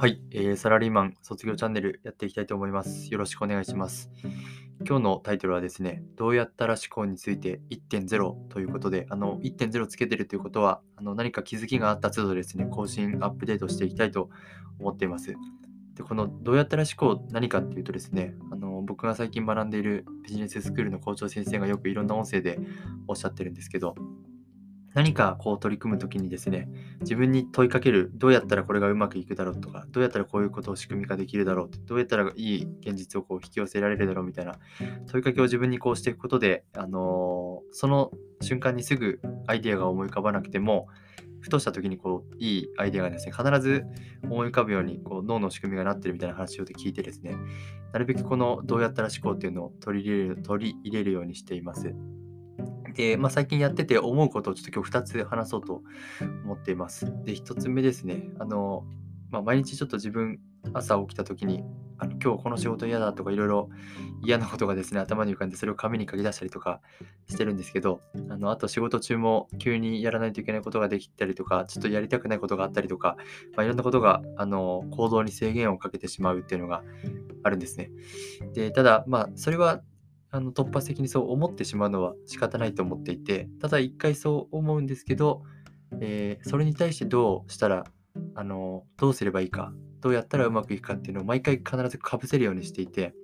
はい、えーサラリーマン卒業チャンネルやっていきたいと思います。よろしくお願いします。今日のタイトルはですね、どうやったら思考について1.0ということで、あの1.0つけてるということは、あの何か気づきがあった都度ですね、更新、アップデートしていきたいと思っています。で、このどうやったら思考何かっていうとですね、あの僕が最近学んでいるビジネススクールの校長先生がよくいろんな音声でおっしゃってるんですけど、何かこう取り組むときにですね、自分に問いかける、どうやったらこれがうまくいくだろうとか、どうやったらこういうことを仕組み化できるだろうどうやったらいい現実をこう引き寄せられるだろうみたいな問いかけを自分にこうしていくことで、あのーその瞬間にすぐアイデアが思い浮かばなくても、ふとした時にこういいアイデアがですね、必ず思い浮かぶようにこう脳の仕組みがなってるみたいな話を聞いてですね、なるべくこのどうやったら思考っていうのを取り入れる取り入れるようにしています。で、まあ、最近やってて思うことをちょっと今日2つ話そうと思っています。で、1つ目ですね。あの、まあ、毎日ちょっと自分、朝起きた時に、あの今日この仕事嫌だとかいろいろ嫌なことがですね、頭に浮かんでそれを紙に書き出したりとかしてるんですけど、あのあと仕事中も急にやらないといけないことができたりとか、ちょっとやりたくないことがあったりとか、まあ、いろんなことがあの行動に制限をかけてしまうっていうのがあるんですね。で、ただ、まあ、それはあの突発的にそう思ってしまうのは仕方ないと思っていて、ただ一回そう思うんですけど、えーそれに対してどうしたら、あの、どうすればいいか、どうやったらうまくいくかっていうのを毎回必ずかぶせるようにしていて、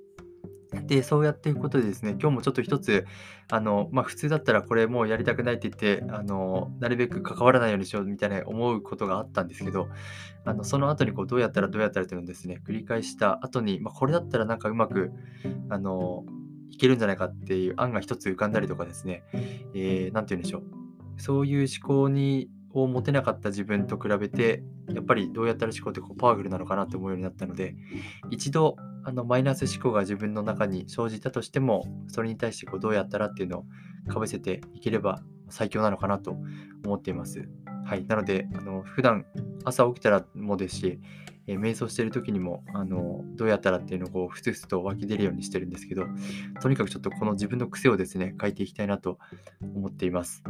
で、そうやっていくことでですね、今日もちょっと一つ、あの、まあ普通だったらこれもうやりたくないって言って、あの、なるべく関わらないようにしようみたいな思うことがあったんですけど、あの、その後にこうどうやったらどうやったらっていうのをですね、繰り返した後に、まあこれだったらなんかうまく、あの、いけるんじゃないかっていう案が一つ浮かんだりとかですね、えー、なんて言うんでしょう。そういう思考にを持てなかった自分と比べて、やっぱりどうやったら思考ってこうパワフルなのかなって思うようになったので、一度あのマイナス思考が自分の中に生じたとしても、それに対してこうどうやったらっていうのをかぶせていければ最強なのかなと思っています。はい。なので、あの普段朝起きたらもですし、えー瞑想してる時にもあのどうやったらっていうのをこうふつふつと湧き出るようにしてるんですけどとにかくちょっとこの自分の癖をですね変えていきたいなと思っています。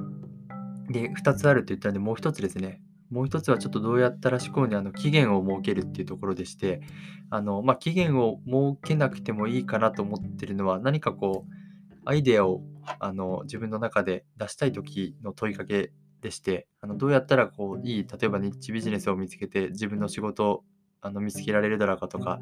で2つあると言ったのでもう1つですねもう1つはちょっとどうやったら思考にあの期限を設けるっていうところでしてあの、まあ、期限を設けなくてもいいかなと思ってるのは何かこうアイデアをあの自分の中で出したい時の問いかけでしてあのどうやったらこういい例えばニッチビジネスを見つけて自分の仕事をあの見つけられるだろうかとか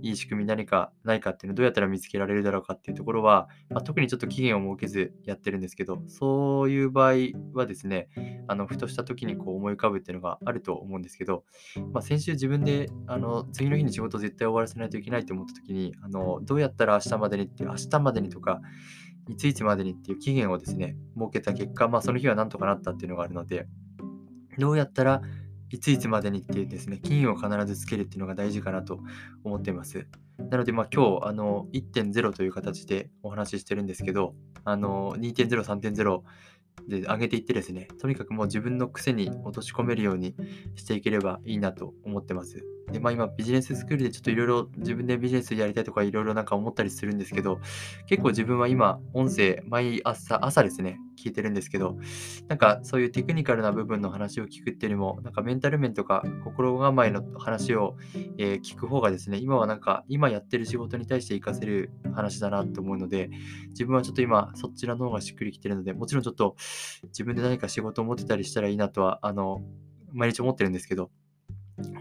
いい仕組み何かないかっていうのをどうやったら見つけられるだろうかっていうところは、まあ、特にちょっと期限を設けずやってるんですけどそういう場合はですねあのふとした時にこう思い浮かぶっていうのがあると思うんですけど、まあ、先週自分であの次の日に仕事を絶対終わらせないといけないと思った時にあのどうやったら明日までにって明日までにとかいついつまでにっていう期限をですね設けた結果、まあ、その日はなんとかなったっていうのがあるのでどうやったらいついつまでにっていうですね、期限を必ずつけるっていうのが大事かなと思っています。なので、まあ、今日、あの、1.0という形でお話ししてるんですけど、あの、2.0、3.0で上げていってですね、とにかくもう自分の癖に落とし込めるようにしていければいいなと思ってます。で、まあ今ビジネススクールでちょっといろいろ自分でビジネスやりたいとかいろいろなんか思ったりするんですけど、結構自分は今音声毎朝、朝ですね、聞いてるんですけど、なんかそういうテクニカルな部分の話を聞くっていうよりも、なんかメンタル面とか心構えの話を、えー聞く方がですね、今はなんか今やってる仕事に対して活かせる話だなと思うので、自分はちょっと今そちらの方がしっくりきてるので、もちろんちょっと自分で何か仕事を持ってたりしたらいいなとは、あの、毎日思ってるんですけど、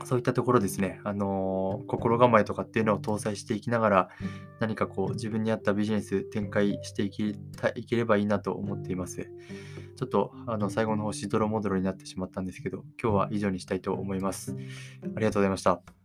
そういったところですね、あのー心構えとかっていうのを搭載していきながら、何かこう自分に合ったビジネス展開していけたいければいいなと思っています。ちょっとあの最後の方しどろもどろになってしまったんですけど、今日は以上にしたいと思います。ありがとうございました。